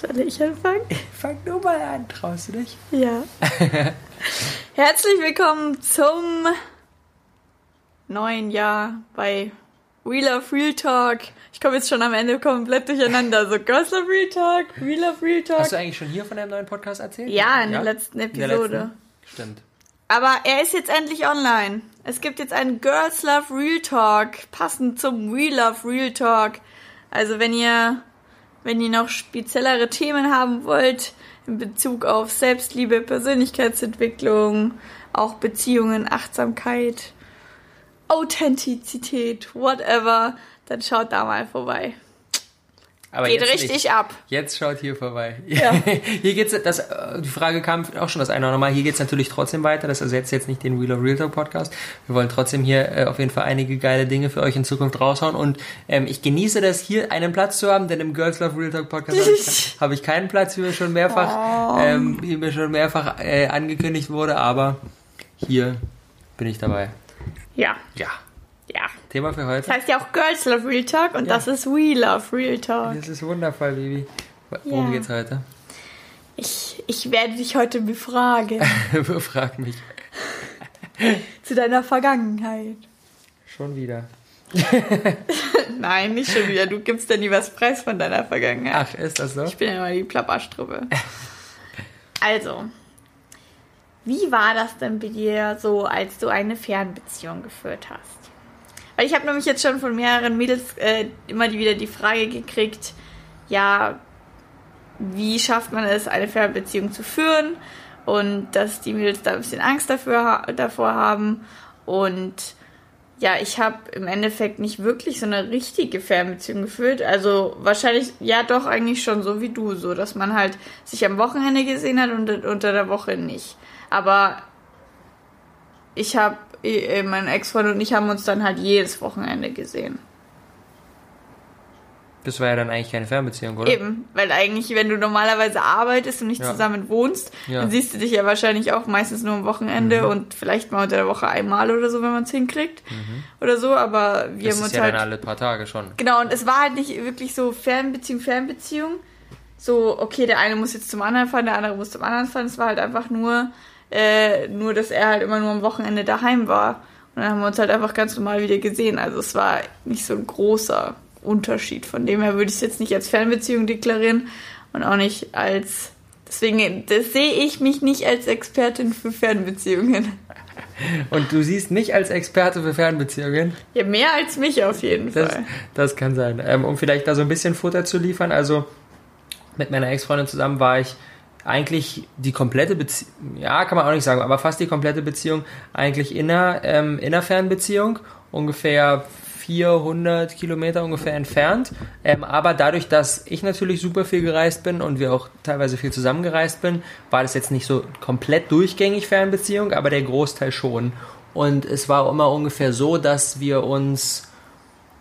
Soll ich anfangen? Fang nur mal an, traust du dich? Ja. Herzlich willkommen zum neuen Jahr bei We Love Real Talk. Ich komme jetzt schon am Ende komplett durcheinander. So Girls Love Real Talk, We Love Real Talk. Hast du eigentlich schon hier von deinem neuen Podcast erzählt? Ja, in der letzten In der Episode. letzten? Stimmt. Aber er ist jetzt endlich online. Es gibt jetzt einen Girls Love Real Talk, passend zum We Love Real Talk. Also wenn ihr, wenn ihr noch speziellere Themen haben wollt, in Bezug auf Selbstliebe, Persönlichkeitsentwicklung, auch Beziehungen, Achtsamkeit, Authentizität, whatever, dann schaut da mal vorbei. Aber Geht jetzt richtig nicht. ab. Jetzt schaut hier vorbei. Ja. hier geht's, das, äh, die Frage kam auch schon das eine oder andere Mal. Hier geht's natürlich trotzdem weiter. Das ersetzt jetzt nicht den Wheel of Real Talk Podcast. Wir wollen trotzdem hier äh, auf jeden Fall einige geile Dinge für euch in Zukunft raushauen. Und ähm, ich genieße das, hier einen Platz zu haben, denn im Girls Love Real Talk Podcast habe ich, hab ich keinen Platz, wie mir schon mehrfach, Oh. ähm, wie mir schon mehrfach äh, angekündigt wurde. Aber hier bin ich dabei. Ja, Ja. ja. Thema für heute. Das heißt ja auch Girls Love Real Talk und Ja. das ist We Love Real Talk. Das ist wundervoll, Bibi. Worum Ja. geht's heute? Ich, ich werde dich heute befragen Frag mich. zu deiner Vergangenheit. Schon wieder. Nein, nicht schon wieder. Du gibst ja nie was preis von deiner Vergangenheit. Ach, ist das so? Ich bin ja immer die Plapperstruppe. Also, wie war das denn bei dir so, als du eine Fernbeziehung geführt hast? Weil ich habe nämlich jetzt schon von mehreren Mädels äh, immer wieder die Frage gekriegt, ja, wie schafft man es, eine Fernbeziehung zu führen? Und dass die Mädels da ein bisschen Angst dafür, davor haben. Und ja, ich habe im Endeffekt nicht wirklich so eine richtige Fernbeziehung geführt. Also wahrscheinlich, ja doch, eigentlich schon so wie du, so dass man halt sich am Wochenende gesehen hat und unter der Woche nicht. Aber ich habe, mein Ex-Freund und ich haben uns dann halt jedes Wochenende gesehen. Das war ja dann eigentlich keine Fernbeziehung, oder? Eben, weil eigentlich, wenn du normalerweise arbeitest und nicht Ja. zusammen wohnst, Ja. dann siehst du dich ja wahrscheinlich auch meistens nur am Wochenende Mhm. und vielleicht mal unter der Woche einmal oder so, wenn man es hinkriegt. Oder so, aber wir Das haben uns ja halt. dann alle paar Tage schon. Genau, und es war halt nicht wirklich so Fernbeziehung, Fernbeziehung. So, okay, der eine muss jetzt zum anderen fahren, der andere muss zum anderen fahren. Es war halt einfach nur, äh, nur, dass er halt immer nur am Wochenende daheim war. Und dann haben wir uns halt einfach ganz normal wieder gesehen. Also es war nicht so ein großer Unterschied. Von dem her würde ich es jetzt nicht als Fernbeziehung deklarieren und auch nicht als. Deswegen das sehe ich mich nicht als Expertin für Fernbeziehungen. Und du siehst mich als Experte für Fernbeziehungen? Ja, mehr als mich auf jeden Das, Fall. das kann sein. Ähm, um vielleicht da so ein bisschen Futter zu liefern. Also mit meiner Ex-Freundin zusammen war ich eigentlich die komplette Beziehung, ja, kann man auch nicht sagen, aber fast die komplette Beziehung eigentlich in einer, ähm, in einer Fernbeziehung, ungefähr 400 Kilometer ungefähr entfernt. Ähm, aber dadurch, dass ich natürlich super viel gereist bin und wir auch teilweise viel zusammengereist bin, war das jetzt nicht so komplett durchgängig Fernbeziehung, aber der Großteil schon. Und es war immer ungefähr so, dass wir uns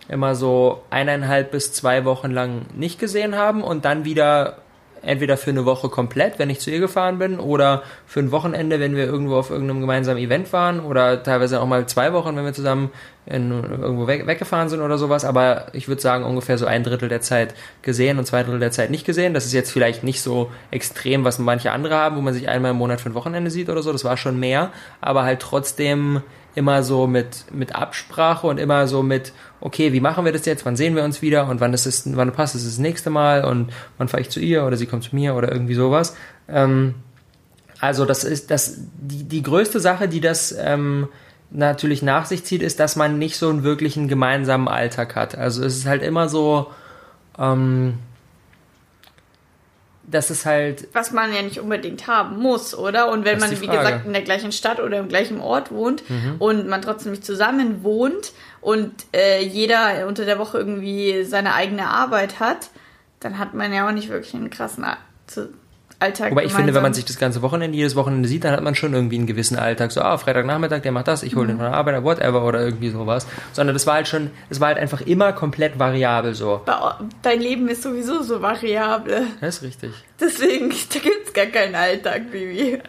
immer so eineinhalb bis zwei Wochen lang nicht gesehen haben und dann wieder entweder für eine Woche komplett, wenn ich zu ihr gefahren bin, oder für ein Wochenende, wenn wir irgendwo auf irgendeinem gemeinsamen Event waren, oder teilweise auch mal zwei Wochen, wenn wir zusammen in, irgendwo weg, weggefahren sind oder sowas. Aber ich würde sagen, ungefähr so ein Drittel der Zeit gesehen und zwei Drittel der Zeit nicht gesehen. Das ist jetzt vielleicht nicht so extrem, was manche andere haben, wo man sich einmal im Monat für ein Wochenende sieht oder so. Das war schon mehr, aber halt trotzdem immer so mit, mit Absprache und immer so mit, okay, wie machen wir das jetzt? Wann sehen wir uns wieder? Und wann ist es, wann passt es das nächste Mal? Und wann fahre ich zu ihr oder sie kommt zu mir oder irgendwie sowas. Ähm, also das ist das die, die größte Sache, die das ähm, natürlich nach sich zieht, ist, dass man nicht so einen wirklichen gemeinsamen Alltag hat. Also es ist halt immer so, ähm, dass es halt was man ja nicht unbedingt haben muss, oder? Und wenn Das ist man, wie gesagt, in der gleichen Stadt oder im gleichen Ort wohnt und man trotzdem nicht zusammen wohnt und äh, jeder unter der Woche irgendwie seine eigene Arbeit hat, dann hat man ja auch nicht wirklich einen krassen zu- Alltag. Wobei ich finde, wenn man sich das ganze Wochenende, jedes Wochenende sieht, dann hat man schon irgendwie einen gewissen Alltag. So, ah, Freitagnachmittag, der macht das, ich hole den von der Arbeit, whatever, oder irgendwie sowas. Sondern das war halt schon, es war halt einfach immer komplett variabel so. Dein Leben ist sowieso so variabel. Das ist richtig. Deswegen, da gibt's gar keinen Alltag, Bibi.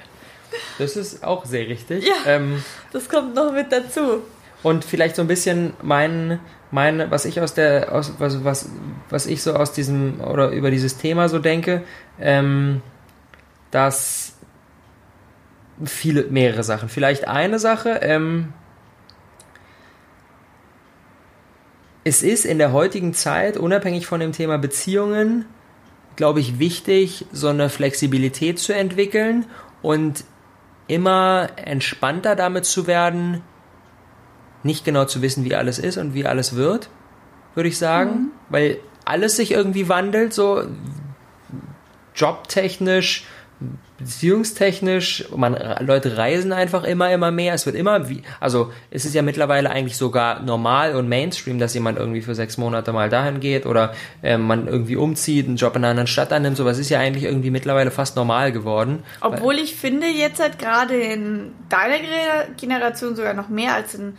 Das ist auch sehr richtig. Ja. Ähm, Das kommt noch mit dazu. Und vielleicht so ein bisschen mein, mein, was ich aus der, aus, was, was, was ich so aus diesem oder über dieses Thema so denke, ähm, dass viele, mehrere Sachen. Vielleicht eine Sache, ähm, es ist in der heutigen Zeit, unabhängig von dem Thema Beziehungen, glaube ich, wichtig, so eine Flexibilität zu entwickeln und immer entspannter damit zu werden, nicht genau zu wissen, wie alles ist und wie alles wird, würde ich sagen, mhm. weil alles sich irgendwie wandelt, so jobtechnisch, beziehungstechnisch, man, Leute reisen einfach immer, immer mehr. Es wird immer wie, also es ist ja mittlerweile eigentlich sogar normal und Mainstream, dass jemand irgendwie für sechs Monate mal dahin geht oder äh, man irgendwie umzieht, einen Job in einer anderen Stadt annimmt. Sowas ist ja eigentlich irgendwie mittlerweile fast normal geworden. Obwohl ich finde, jetzt halt gerade in deiner Generation sogar noch mehr als in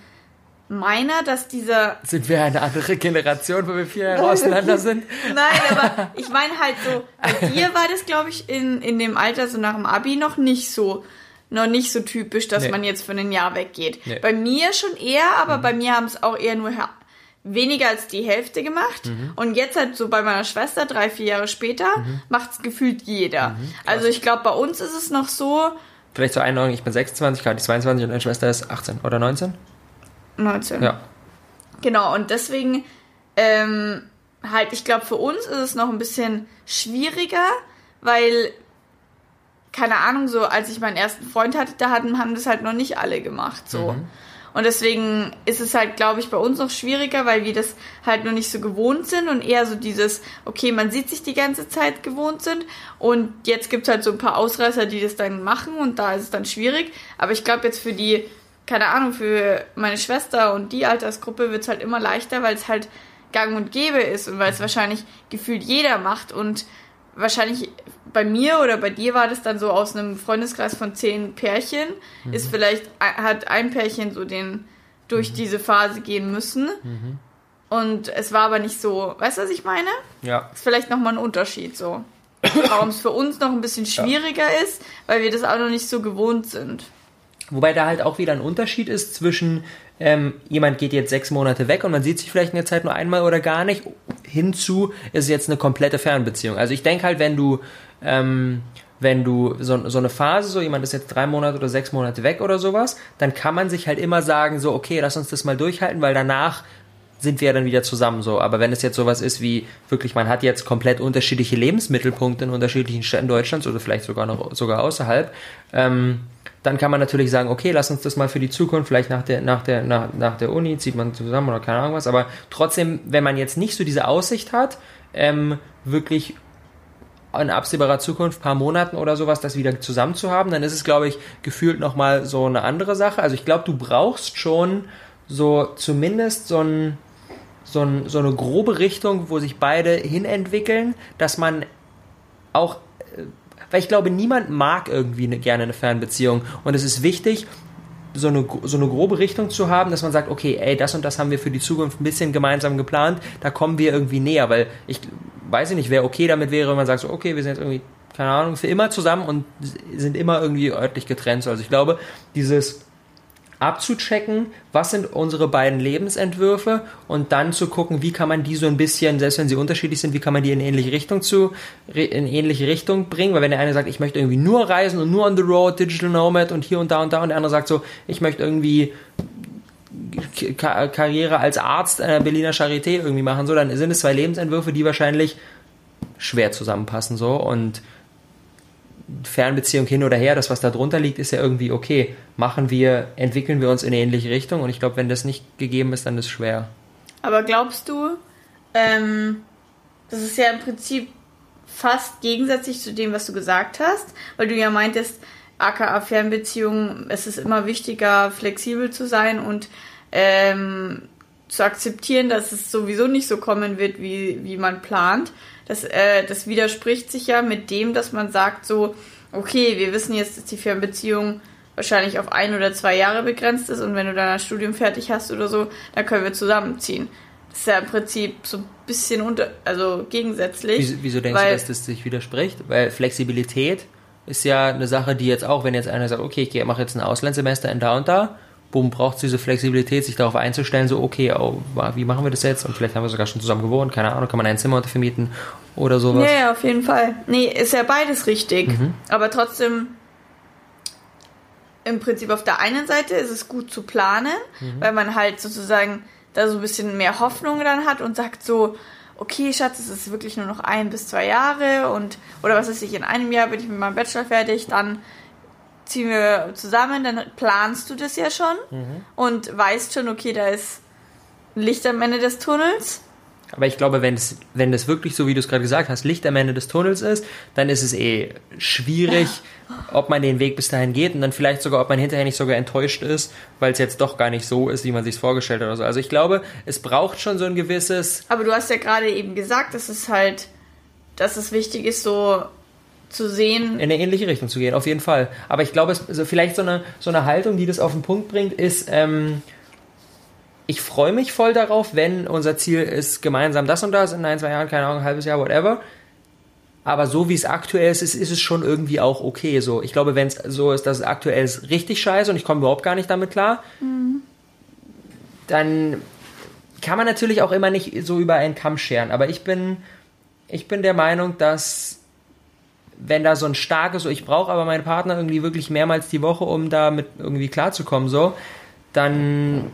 meiner, dass dieser. Sind wir eine andere Generation, wo wir viel Jahre auseinander sind? Nein, aber ich meine halt so, bei dir war das, glaube ich, in, in dem Alter, so nach dem Abi, noch nicht so, noch nicht so typisch, dass nee. man jetzt für ein Jahr weggeht. Nee. Bei mir schon eher, aber mhm. bei mir haben es auch eher nur weniger als die Hälfte gemacht. Mhm. Und jetzt halt so bei meiner Schwester, drei, vier Jahre später, mhm. macht es gefühlt jeder. Mhm. Also ich glaube, bei uns ist es noch so. Vielleicht zur Einordnung, ich bin 26, gerade 22 und meine Schwester ist 18 oder 19? 19. Ja. Genau, und deswegen ähm, halt, ich glaube, für uns ist es noch ein bisschen schwieriger, weil, keine Ahnung, so als ich meinen ersten Freund hatte, da hatten, haben das halt noch nicht alle gemacht. So. Mhm. Und deswegen ist es halt, glaube ich, bei uns noch schwieriger, weil wir das halt noch nicht so gewohnt sind und eher so dieses, okay, man sieht sich die ganze Zeit gewohnt sind. Und jetzt gibt es halt so ein paar Ausreißer, die das dann machen und da ist es dann schwierig. Aber ich glaube jetzt für die keine Ahnung, für meine Schwester und die Altersgruppe wird es halt immer leichter, weil es halt gang und gäbe ist und weil es wahrscheinlich gefühlt jeder macht und wahrscheinlich bei mir oder bei dir war das dann so aus einem Freundeskreis von zehn Pärchen, mhm. ist vielleicht, hat ein Pärchen so den durch mhm. diese Phase gehen müssen. Mhm. Und es war aber nicht so, weißt du, was ich meine? Ja. Ist vielleicht nochmal ein Unterschied so. Warum es für uns noch ein bisschen schwieriger ja. ist, weil wir das auch noch nicht so gewohnt sind. Wobei da halt auch wieder ein Unterschied ist zwischen ähm, jemand geht jetzt sechs Monate weg und man sieht sich vielleicht in der Zeit nur einmal oder gar nicht, hinzu ist jetzt eine komplette Fernbeziehung. Also ich denke halt, wenn du, ähm, wenn du so, so eine Phase, so jemand ist jetzt drei Monate oder sechs Monate weg oder sowas, dann kann man sich halt immer sagen, so, okay, lass uns das mal durchhalten, weil danach sind wir ja dann wieder zusammen so. Aber wenn es jetzt sowas ist wie wirklich, man hat jetzt komplett unterschiedliche Lebensmittelpunkte in unterschiedlichen Städten Deutschlands oder vielleicht sogar noch sogar außerhalb, ähm, dann kann man natürlich sagen, okay, lass uns das mal für die Zukunft, vielleicht nach der, nach der, nach, nach der Uni zieht man zusammen oder keine Ahnung was, aber trotzdem, wenn man jetzt nicht so diese Aussicht hat, ähm, wirklich in absehbarer Zukunft, paar Monaten oder sowas, das wieder zusammen zu haben, dann ist es, glaube ich, gefühlt nochmal so eine andere Sache. Also ich glaube, du brauchst schon so zumindest so ein, so, ein, so eine grobe Richtung, wo sich beide hinentwickeln, dass man auch weil ich glaube, niemand mag irgendwie eine, gerne eine Fernbeziehung. Und es ist wichtig, so eine, so eine grobe Richtung zu haben, dass man sagt, okay, ey, das und das haben wir für die Zukunft ein bisschen gemeinsam geplant, da kommen wir irgendwie näher, weil ich weiß nicht, wer okay damit wäre, wenn man sagt so, okay, wir sind jetzt irgendwie, keine Ahnung, für immer zusammen und sind immer irgendwie örtlich getrennt. Also ich glaube, dieses abzuchecken, was sind unsere beiden Lebensentwürfe und dann zu gucken, wie kann man die so ein bisschen, selbst wenn sie unterschiedlich sind, wie kann man die in ähnliche Richtung zu, in ähnliche Richtung bringen, weil wenn der eine sagt, ich möchte irgendwie nur reisen und nur on the road, Digital Nomad und hier und da und da und der andere sagt so, ich möchte irgendwie Karriere als Arzt einer Berliner Charité irgendwie machen, so, dann sind es zwei Lebensentwürfe, die wahrscheinlich schwer zusammenpassen, so, und Fernbeziehung hin oder her, das, was da drunter liegt, ist ja irgendwie okay. Machen wir, entwickeln wir uns in eine ähnliche Richtung und ich glaube, wenn das nicht gegeben ist, dann ist es schwer. Aber glaubst du, ähm, das ist ja im Prinzip fast gegensätzlich zu dem, was du gesagt hast, weil du ja meintest, aka Fernbeziehungen, es ist immer wichtiger, flexibel zu sein und ähm, zu akzeptieren, dass es sowieso nicht so kommen wird, wie, wie man plant. Das, äh, das widerspricht sich ja mit dem, dass man sagt so, okay, wir wissen jetzt, dass die Fernbeziehung wahrscheinlich auf ein oder zwei Jahre begrenzt ist und wenn du dann das Studium fertig hast oder so, dann können wir zusammenziehen. Das ist ja im Prinzip so ein bisschen unter, also gegensätzlich. Wieso, wieso denkst weil, du, dass das sich widerspricht? Weil Flexibilität ist ja eine Sache, die jetzt auch, wenn jetzt einer sagt, okay, ich mache jetzt ein Auslandssemester in da und da bumm, braucht diese Flexibilität, sich darauf einzustellen, so, okay, oh, wie machen wir das jetzt? Und vielleicht haben wir sogar schon zusammen gewohnt, keine Ahnung, kann man ein Zimmer vermieten oder sowas. Ja, ja, auf jeden Fall. Nee, ist ja beides richtig. Mhm. Aber trotzdem, im Prinzip auf der einen Seite ist es gut zu planen, mhm. weil man halt sozusagen da so ein bisschen mehr Hoffnung dann hat und sagt so, okay, Schatz, es ist wirklich nur noch ein bis zwei Jahre und, oder was weiß ich, in einem Jahr bin ich mit meinem Bachelor fertig, dann ziehen wir zusammen, dann planst du das ja schon mhm. und weißt schon, okay, da ist Licht am Ende des Tunnels. Aber ich glaube, wenn es, wenn es wirklich so, wie du es gerade gesagt hast, Licht am Ende des Tunnels ist, dann ist es eh schwierig, ob man den Weg bis dahin geht und dann vielleicht sogar, ob man hinterher nicht sogar enttäuscht ist, weil es jetzt doch gar nicht so ist, wie man sich vorgestellt hat oder so. Also ich glaube, es braucht schon so ein gewisses. Aber du hast ja gerade eben gesagt, dass es halt, dass es wichtig ist, so zu sehen. In eine ähnliche Richtung zu gehen, auf jeden Fall. Aber ich glaube, es, also vielleicht so eine, so eine Haltung, die das auf den Punkt bringt, ist, ähm, ich freue mich voll darauf, wenn unser Ziel ist, gemeinsam das und das in ein, zwei Jahren, keine Ahnung, ein halbes Jahr, whatever. Aber so wie es aktuell ist, ist, ist es schon irgendwie auch okay. So, ich glaube, wenn es so ist, dass es aktuell ist richtig scheiße und ich komme überhaupt gar nicht damit klar, mhm. dann kann man natürlich auch immer nicht so über einen Kamm scheren. Aber ich bin, ich bin der Meinung, dass wenn da so ein starkes, so ich brauche aber meinen Partner irgendwie wirklich mehrmals die Woche, um damit irgendwie klarzukommen, so, dann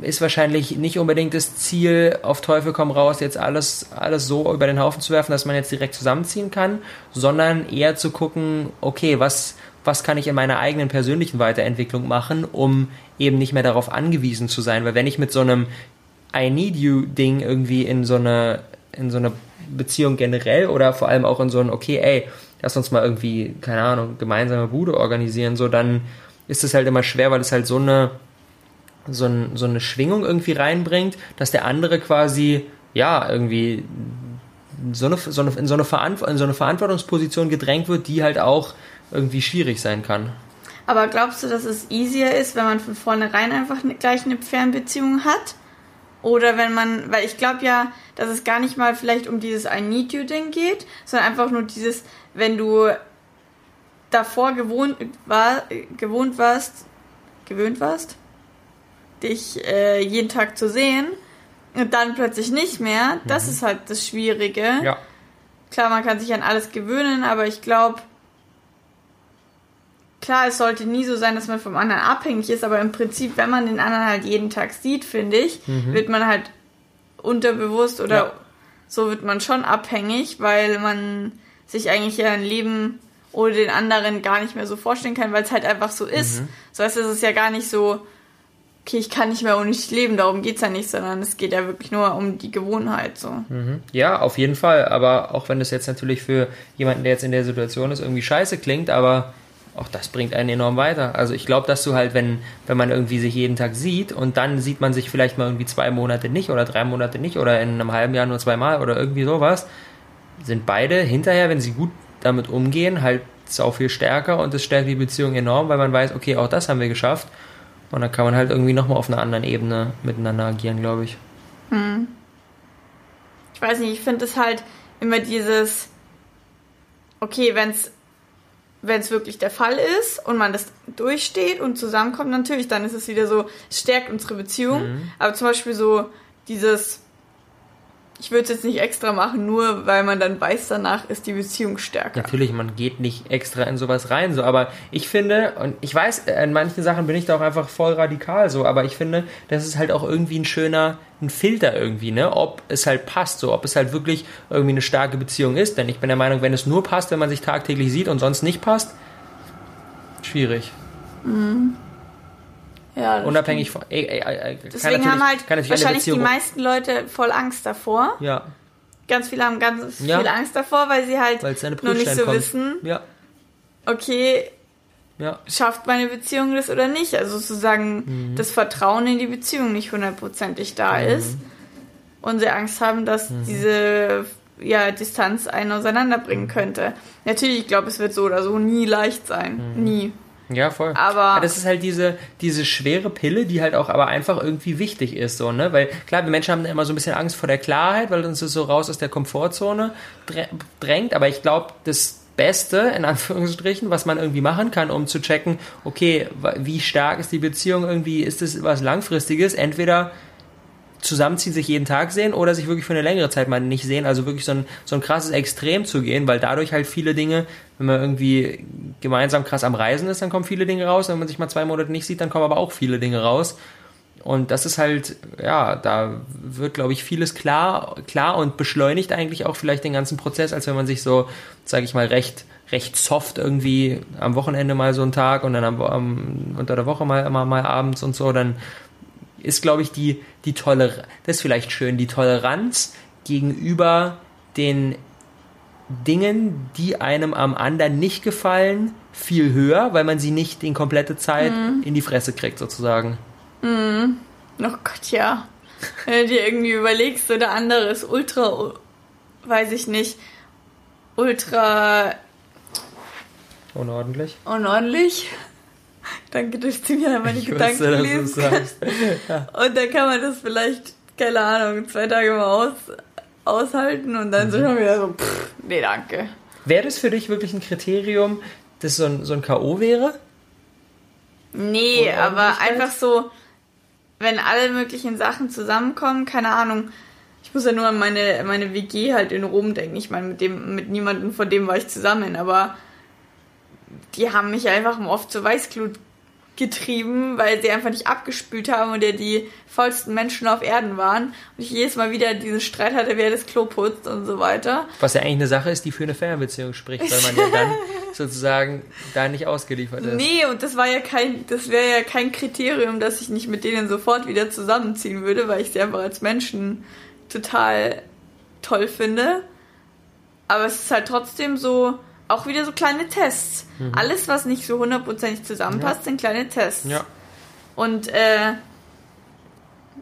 ist wahrscheinlich nicht unbedingt das Ziel, auf Teufel komm raus, jetzt alles, alles so über den Haufen zu werfen, dass man jetzt direkt zusammenziehen kann, sondern eher zu gucken, okay, was, was kann ich in meiner eigenen persönlichen Weiterentwicklung machen, um eben nicht mehr darauf angewiesen zu sein. Weil wenn ich mit so einem I need you Ding irgendwie in so eine, in so eine Beziehung generell oder vor allem auch in so ein, okay, ey, lass uns mal irgendwie, keine Ahnung, gemeinsame Bude organisieren, so, dann ist es halt immer schwer, weil es halt so eine, so, ein, so eine Schwingung irgendwie reinbringt, dass der andere quasi, ja, irgendwie so eine, so eine, in, so eine in so eine Verantwortungsposition gedrängt wird, die halt auch irgendwie schwierig sein kann. Aber glaubst du, dass es easier ist, wenn man von vornherein einfach gleich eine Fernbeziehung hat? Oder wenn man, weil ich glaube ja, dass es gar nicht mal vielleicht um dieses I need you Ding geht, sondern einfach nur dieses, wenn du davor gewohnt, war, gewohnt warst, gewöhnt warst, dich äh, jeden Tag zu sehen und dann plötzlich nicht mehr, das mhm. ist halt das Schwierige. Ja. Klar, man kann sich an alles gewöhnen, aber ich glaube, klar, es sollte nie so sein, dass man vom anderen abhängig ist, aber im Prinzip, wenn man den anderen halt jeden Tag sieht, finde ich, mhm. wird man halt unterbewusst oder ja. so wird man schon abhängig, weil man sich eigentlich ja ein Leben ohne den anderen gar nicht mehr so vorstellen kann, weil es halt einfach so ist. Mhm. So heißt, es ist ja gar nicht so, okay, ich kann nicht mehr ohne dich leben, darum geht es ja nicht, sondern es geht ja wirklich nur um die Gewohnheit so. Mhm. Ja, auf jeden Fall, aber auch wenn das jetzt natürlich für jemanden, der jetzt in der Situation ist, irgendwie scheiße klingt, aber auch das bringt einen enorm weiter. Also ich glaube, dass du halt, wenn, wenn man irgendwie sich jeden Tag sieht und dann sieht man sich vielleicht mal irgendwie zwei Monate nicht oder drei Monate nicht oder in einem halben Jahr nur zweimal oder irgendwie sowas, sind beide hinterher, wenn sie gut damit umgehen, halt sau viel stärker und das stärkt die Beziehung enorm, weil man weiß, okay, auch das haben wir geschafft. Und dann kann man halt irgendwie nochmal auf einer anderen Ebene miteinander agieren, glaube ich. Hm. Ich weiß nicht, ich finde es halt immer dieses, okay, wenn es wenn es wirklich der Fall ist und man das durchsteht und zusammenkommt, natürlich, dann ist es wieder so, stärkt unsere Beziehung. Mhm. Aber zum Beispiel so dieses, ich würde es jetzt nicht extra machen, nur weil man dann weiß, danach ist die Beziehung stärker. Natürlich, man geht nicht extra in sowas rein, so, aber ich finde, und ich weiß, in manchen Sachen bin ich da auch einfach voll radikal so, aber ich finde, das ist halt auch irgendwie ein schöner, ein Filter irgendwie, ne, ob es halt passt, so, ob es halt wirklich irgendwie eine starke Beziehung ist, denn ich bin der Meinung, wenn es nur passt, wenn man sich tagtäglich sieht und sonst nicht passt, schwierig. Mhm. Ja, Unabhängig von. Ey, ey, ey, Deswegen haben halt wahrscheinlich die meisten Leute voll Angst davor. Ja. Ganz viele haben ganz ja. viel Angst davor, weil sie halt noch nicht so kommt. wissen. Ja. Okay, ja. schafft meine Beziehung das oder nicht? Also sozusagen mhm. das Vertrauen in die Beziehung nicht hundertprozentig da mhm. ist. Und sie Angst haben, dass mhm. diese ja, Distanz einen auseinanderbringen mhm. könnte. Natürlich, ich glaube, es wird so oder so nie leicht sein. Mhm. Nie. Ja, voll. Aber ja, das ist halt diese, diese schwere Pille, die halt auch aber einfach irgendwie wichtig ist, so, ne? Weil klar, wir Menschen haben immer so ein bisschen Angst vor der Klarheit, weil uns das so raus aus der Komfortzone drängt, aber ich glaube, das Beste, in Anführungsstrichen, was man irgendwie machen kann, um zu checken, okay, wie stark ist die Beziehung irgendwie, ist es was Langfristiges? Entweder zusammenziehen, sich jeden Tag sehen oder sich wirklich für eine längere Zeit mal nicht sehen. Also wirklich so ein, so ein krasses Extrem zu gehen, weil dadurch halt viele Dinge, wenn man irgendwie gemeinsam krass am Reisen ist, dann kommen viele Dinge raus. Wenn man sich mal zwei Monate nicht sieht, dann kommen aber auch viele Dinge raus. Und das ist halt, ja, da wird, glaube ich, vieles klar, klar und beschleunigt eigentlich auch vielleicht den ganzen Prozess, als wenn man sich so, sage ich mal, recht, recht soft irgendwie am Wochenende mal so einen Tag und dann am, am, unter der Woche mal, mal, mal abends und so, dann ist, glaube ich, die, die Toleranz, das ist vielleicht schön, die Toleranz gegenüber den Dingen, die einem am anderen nicht gefallen, viel höher, weil man sie nicht in komplette Zeit mhm. in die Fresse kriegt, sozusagen. Mhm. Oh Gott, ja. Wenn du dir irgendwie überlegst, so der andere ist ultra, weiß ich nicht, ultra unordentlich. Unordentlich. Danke, dass du mir meine ich Gedanken wusste, lesen kannst. Und dann kann man das vielleicht, keine Ahnung, zwei Tage mal aus, aushalten und dann mhm. so schon wieder so, pff, nee, danke. Wäre das für dich wirklich ein Kriterium, dass so ein, so ein K.O. wäre? Nee, aber einfach so, wenn alle möglichen Sachen zusammenkommen, keine Ahnung. Ich muss ja nur an meine, meine WG halt in Rom denken. Ich meine, mit dem, mit niemandem von dem war ich zusammen, aber die haben mich einfach oft zur Weißglut getrieben, weil sie einfach nicht abgespült haben und ja die vollsten Menschen auf Erden waren. Und ich jedes Mal wieder diesen Streit hatte, wer das Klo putzt und so weiter. Was ja eigentlich eine Sache ist, die für eine Fernbeziehung spricht, weil man ja dann sozusagen da nicht ausgeliefert ist. Nee, und das war ja kein, das wäre ja kein Kriterium, dass ich nicht mit denen sofort wieder zusammenziehen würde, weil ich sie einfach als Menschen total toll finde. Aber es ist halt trotzdem so, auch wieder so kleine Tests. Mhm. Alles, was nicht so hundertprozentig zusammenpasst, ja. sind kleine Tests. Ja. Und äh,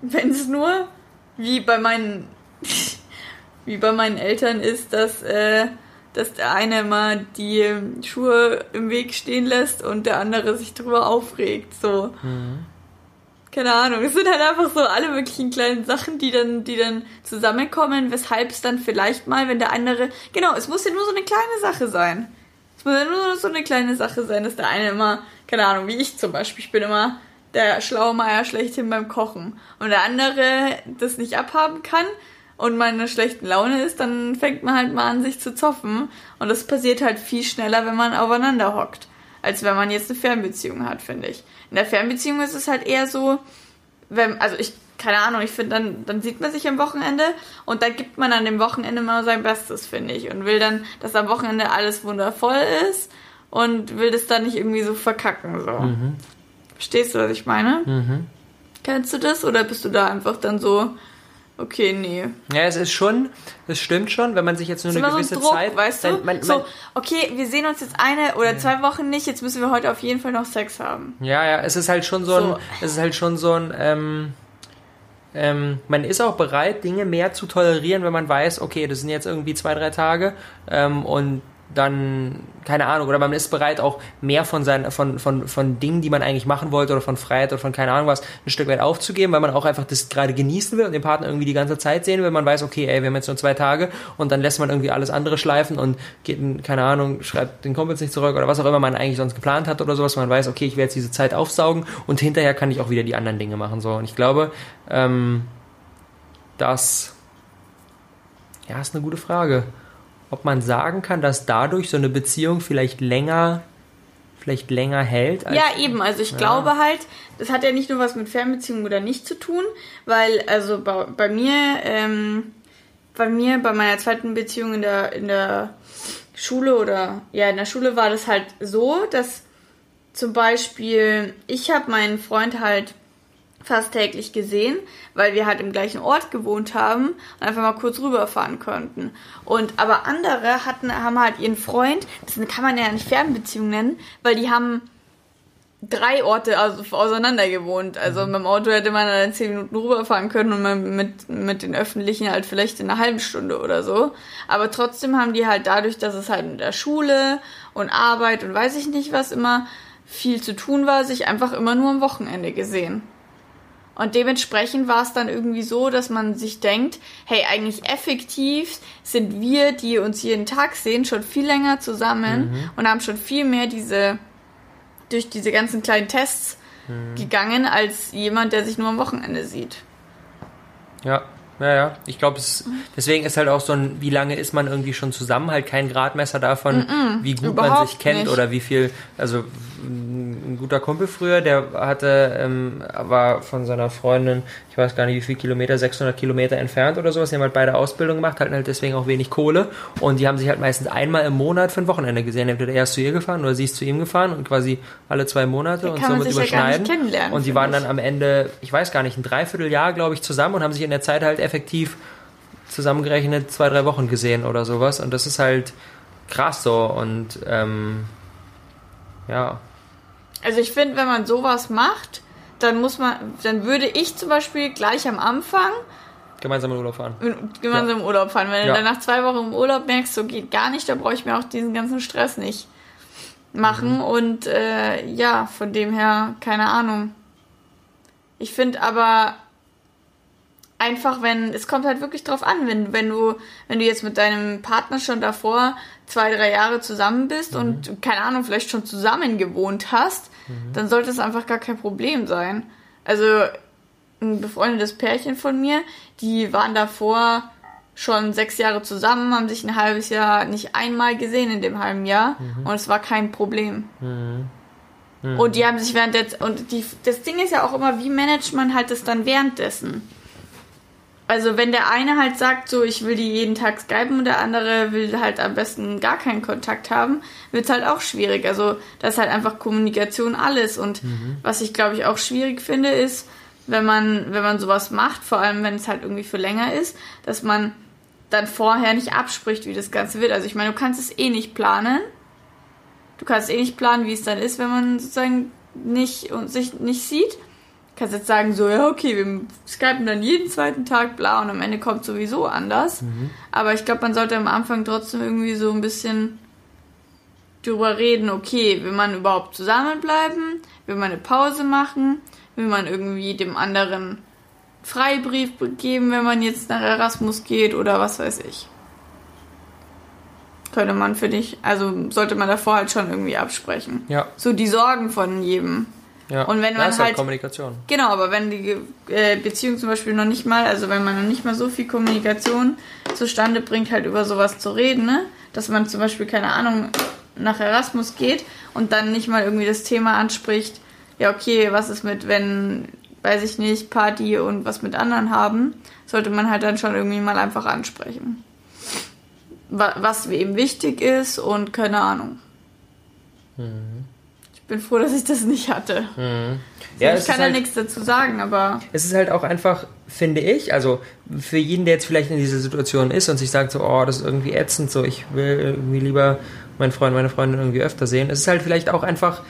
wenn es nur wie bei meinen wie bei meinen Eltern ist, dass äh, dass der eine mal die Schuhe im Weg stehen lässt und der andere sich drüber aufregt. So. Mhm keine Ahnung, es sind halt einfach so alle möglichen kleinen Sachen, die dann, die dann zusammenkommen, weshalb es dann vielleicht mal, wenn der andere, genau, es muss ja nur so eine kleine Sache sein. Es muss ja nur so eine kleine Sache sein, dass der eine immer, keine Ahnung, wie ich zum Beispiel, ich bin immer der schlaue Meier schlechthin beim Kochen. Und der andere das nicht abhaben kann und mal in einer schlechten Laune ist, dann fängt man halt mal an, sich zu zoffen. Und das passiert halt viel schneller, wenn man aufeinander hockt, als wenn man jetzt eine Fernbeziehung hat, finde ich. In der Fernbeziehung ist es halt eher so, wenn, also ich, keine Ahnung, ich finde, dann, dann sieht man sich am Wochenende und da gibt man an dem Wochenende mal sein Bestes, finde ich. Und will dann, dass am Wochenende alles wundervoll ist und will das dann nicht irgendwie so verkacken, so. Mhm. Verstehst du, was ich meine? Mhm. Kennst du das oder bist du da einfach dann so, Okay, nee. Ja, es ist schon, es stimmt schon, wenn man sich jetzt nur eine gewisse so ein Druck, Zeit, weißt du, man, man, so, okay, wir sehen uns jetzt eine oder ja. zwei Wochen nicht, jetzt müssen wir heute auf jeden Fall noch Sex haben. Ja, ja, es ist halt schon so, so. ein, es ist halt schon so ein, ähm, ähm, man ist auch bereit, Dinge mehr zu tolerieren, wenn man weiß, okay, das sind jetzt irgendwie zwei, drei Tage ähm, und dann, keine Ahnung, oder man ist bereit, auch mehr von, seinen, von, von, von Dingen, die man eigentlich machen wollte, oder von Freiheit oder von keine Ahnung was, ein Stück weit aufzugeben, weil man auch einfach das gerade genießen will und den Partner irgendwie die ganze Zeit sehen will. Man weiß, okay, ey, wir haben jetzt nur zwei Tage und dann lässt man irgendwie alles andere schleifen und geht, keine Ahnung, schreibt den Kumpels nicht zurück oder was auch immer man eigentlich sonst geplant hat oder sowas. Man weiß, okay, ich werde jetzt diese Zeit aufsaugen und hinterher kann ich auch wieder die anderen Dinge machen. So. Und ich glaube, ähm, das, ja, ist eine gute Frage ob man sagen kann, dass dadurch so eine Beziehung vielleicht länger vielleicht länger hält. ja, eben. Also ich ja. glaube halt, das hat ja nicht nur was mit Fernbeziehungen oder nicht zu tun, weil also bei, bei mir, ähm, bei mir, bei meiner zweiten Beziehung in der, in der Schule oder ja, in der Schule war das halt so, dass zum Beispiel ich habe meinen Freund halt fast täglich gesehen, weil wir halt im gleichen Ort gewohnt haben und einfach mal kurz rüberfahren konnten. Und aber andere hatten, haben halt ihren Freund, das kann man ja nicht Fernbeziehung nennen, weil die haben drei Orte also auseinander gewohnt. Also mhm. mit dem Auto hätte man dann zehn Minuten rüberfahren können und mit, mit den Öffentlichen halt vielleicht in einer halben Stunde oder so. Aber trotzdem haben die halt dadurch, dass es halt in der Schule und Arbeit und weiß ich nicht was immer viel zu tun war, sich einfach immer nur am Wochenende gesehen. Und dementsprechend war es dann irgendwie so, dass man sich denkt, hey, eigentlich effektiv sind wir, die uns jeden Tag sehen, schon viel länger zusammen Mhm. und haben schon viel mehr diese, durch diese ganzen kleinen Tests Mhm. gegangen, als jemand, der sich nur am Wochenende sieht. Ja, ja, ja. Ich glaube, es deswegen ist halt auch so ein, wie lange ist man irgendwie schon zusammen, halt kein Gradmesser davon, wie gut man sich kennt nicht. oder wie viel, also ein guter Kumpel früher, der hatte, ähm, war von seiner Freundin, ich weiß gar nicht wie viel Kilometer, 600 Kilometer entfernt oder sowas, die haben halt beide Ausbildung gemacht, hatten halt deswegen auch wenig Kohle und die haben sich halt meistens einmal im Monat für ein Wochenende gesehen. Entweder er ist zu ihr gefahren oder sie ist zu ihm gefahren und quasi alle zwei Monate Da und somit ja überschneiden. kennenlernen, und die waren dann am Ende, ich weiß gar nicht, ein Dreivierteljahr, glaube ich, zusammen und haben sich in der Zeit halt effektiv zusammengerechnet zwei, drei Wochen gesehen oder sowas. Und das ist halt krass so. Und ähm, ja, Also ich finde, wenn man sowas macht, dann muss man, dann würde ich zum Beispiel gleich am Anfang gemeinsam in Urlaub fahren. gemeinsam im Urlaub fahren. Wenn Ja. du dann nach zwei Wochen im Urlaub merkst, so geht gar nicht, dann brauche ich mir auch diesen ganzen Stress nicht machen. Mhm. Und äh, ja, von dem her, keine Ahnung. Ich finde aber einfach, wenn, es kommt halt wirklich drauf an, wenn, wenn du, wenn du jetzt mit deinem Partner schon davor zwei, drei Jahre zusammen bist Mhm. und, keine Ahnung, vielleicht schon zusammen gewohnt hast, Mhm. dann sollte es einfach gar kein Problem sein. Also, ein befreundetes Pärchen von mir, die waren davor schon sechs Jahre zusammen, haben sich ein halbes Jahr nicht einmal gesehen in dem halben Jahr und es war kein Problem. Und die haben sich während der und die das Ding ist ja auch immer, wie managt man halt das dann währenddessen? Also wenn der eine halt sagt, so ich will die jeden Tag skypen und der andere will halt am besten gar keinen Kontakt haben, wird's halt auch schwierig. Also das ist halt einfach Kommunikation alles. Und was ich glaube ich auch schwierig finde, ist, wenn man, wenn man sowas macht, vor allem wenn es halt irgendwie für länger ist, dass man dann vorher nicht abspricht, wie das Ganze wird. Also ich meine, du kannst es eh nicht planen. Du kannst eh nicht planen, wie es dann ist, wenn man sozusagen nicht und sich nicht sieht. Du kannst jetzt sagen, so, ja, okay, wir skypen dann jeden zweiten Tag, bla, und am Ende kommt sowieso anders. Aber ich glaube, man sollte am Anfang trotzdem irgendwie so ein bisschen drüber reden, okay, will man überhaupt zusammenbleiben? Will man eine Pause machen? Will man irgendwie dem anderen Freibrief geben, wenn man jetzt nach Erasmus geht oder was weiß ich? Könnte man für dich, also sollte man davor halt schon irgendwie absprechen. Ja, So die Sorgen von jedem. Ja. Und wenn ja, man ist halt- Kommunikation. Genau, aber wenn die äh, Beziehung zum Beispiel noch nicht mal, also wenn man noch nicht mal so viel Kommunikation zustande bringt, halt über sowas zu reden, ne? dass man zum Beispiel, keine Ahnung, nach Erasmus geht und dann nicht mal irgendwie das Thema anspricht, ja okay, was ist mit, wenn, weiß ich nicht, Party und was mit anderen haben, sollte man halt dann schon irgendwie mal einfach ansprechen. Wa- Was eben wichtig ist und keine Ahnung. Ich bin froh, dass ich das nicht hatte. Ja, ich kann ja halt- nichts dazu sagen, aber es ist halt auch einfach, finde ich, also für jeden, der jetzt vielleicht in dieser Situation ist und sich sagt so, oh, das ist irgendwie ätzend, so ich will irgendwie lieber meinen Freund, meine Freundin irgendwie öfter sehen. Es ist halt vielleicht auch einfach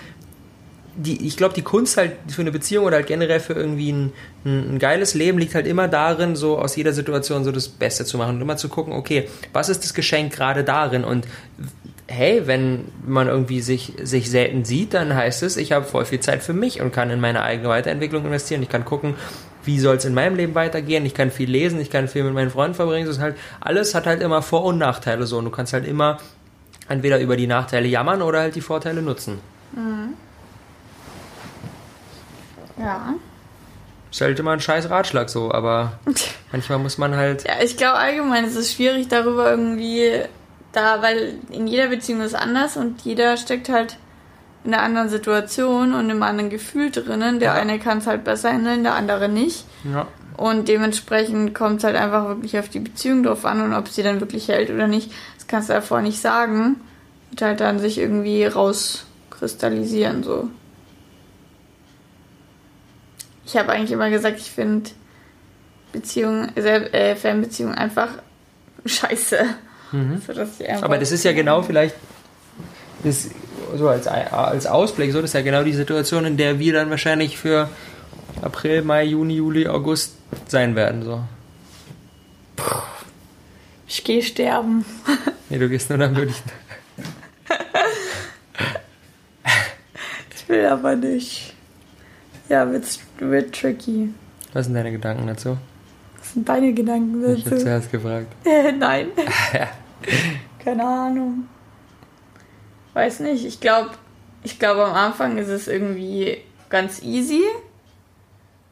die, ich glaube, die Kunst halt für eine Beziehung oder halt generell für irgendwie ein, ein, ein geiles Leben liegt halt immer darin, so aus jeder Situation so das Beste zu machen und immer zu gucken, okay, was ist das Geschenk gerade darin und hey, wenn man irgendwie sich, sich selten sieht, dann heißt es, ich habe voll viel Zeit für mich und kann in meine eigene Weiterentwicklung investieren. Ich kann gucken, wie soll es in meinem Leben weitergehen. Ich kann viel lesen, ich kann viel mit meinen Freunden verbringen. Das ist halt, alles hat halt immer Vor- und Nachteile so. Und du kannst halt immer entweder über die Nachteile jammern oder halt die Vorteile nutzen. ja. Ist halt immer ein scheiß Ratschlag so, aber manchmal muss man halt. Ja, ich glaube allgemein ist es schwierig darüber irgendwie da, weil in jeder Beziehung ist anders und jeder steckt halt in einer anderen Situation und im anderen Gefühl drinnen. Der Ja. eine kann es halt besser handeln, der andere nicht. Ja. Und dementsprechend kommt es halt einfach wirklich auf die Beziehung drauf an und ob sie dann wirklich hält oder nicht. Das kannst du davor nicht sagen. Wird halt dann sich irgendwie rauskristallisieren, so. Ich habe eigentlich immer gesagt, ich finde Beziehungen, äh, Fernbeziehungen einfach scheiße. Einfach Aber das ist ja genau vielleicht das, so als, als Ausblick, so das ist ja genau die Situation, in der wir dann wahrscheinlich für April, Mai, Juni, Juli, August sein werden. So. Ich gehe sterben. Nee, du gehst nur dann würde ich. Ich will aber nicht. Ja, wird, wird tricky. Was sind deine Gedanken dazu? Was sind deine Gedanken dazu? Ich habe zuerst gefragt. Äh, nein. Keine Ahnung. Weiß nicht. Ich glaube, ich glaube am Anfang ist es irgendwie ganz easy,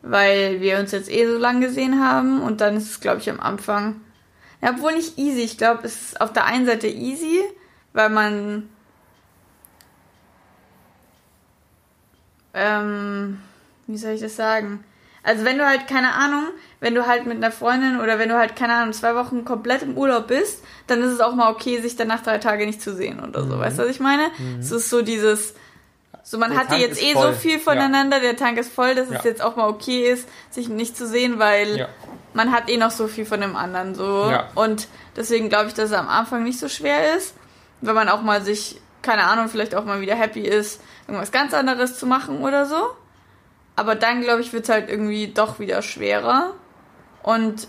weil wir uns jetzt eh so lange gesehen haben und dann ist es, glaube ich, am Anfang, ja, obwohl nicht easy. Ich glaube, es ist auf der einen Seite easy, weil man ähm, wie soll ich das sagen? Also wenn du halt, keine Ahnung, wenn du halt mit einer Freundin oder wenn du halt, keine Ahnung, zwei Wochen komplett im Urlaub bist, dann ist es auch mal okay, sich danach drei Tage nicht zu sehen oder so. Mhm. Weißt du, was ich meine? Mhm. Es ist so dieses, so man Der hatte Tank jetzt eh voll. so viel voneinander, der Tank ist voll, dass Ja. es jetzt auch mal okay ist, sich nicht zu sehen, weil Ja. man hat eh noch so viel von dem anderen so. Ja. Und deswegen glaube ich, dass es am Anfang nicht so schwer ist, wenn man auch mal sich, keine Ahnung, vielleicht auch mal wieder happy ist, irgendwas ganz anderes zu machen oder so. Aber dann, glaube ich, wird es halt irgendwie doch wieder schwerer. Und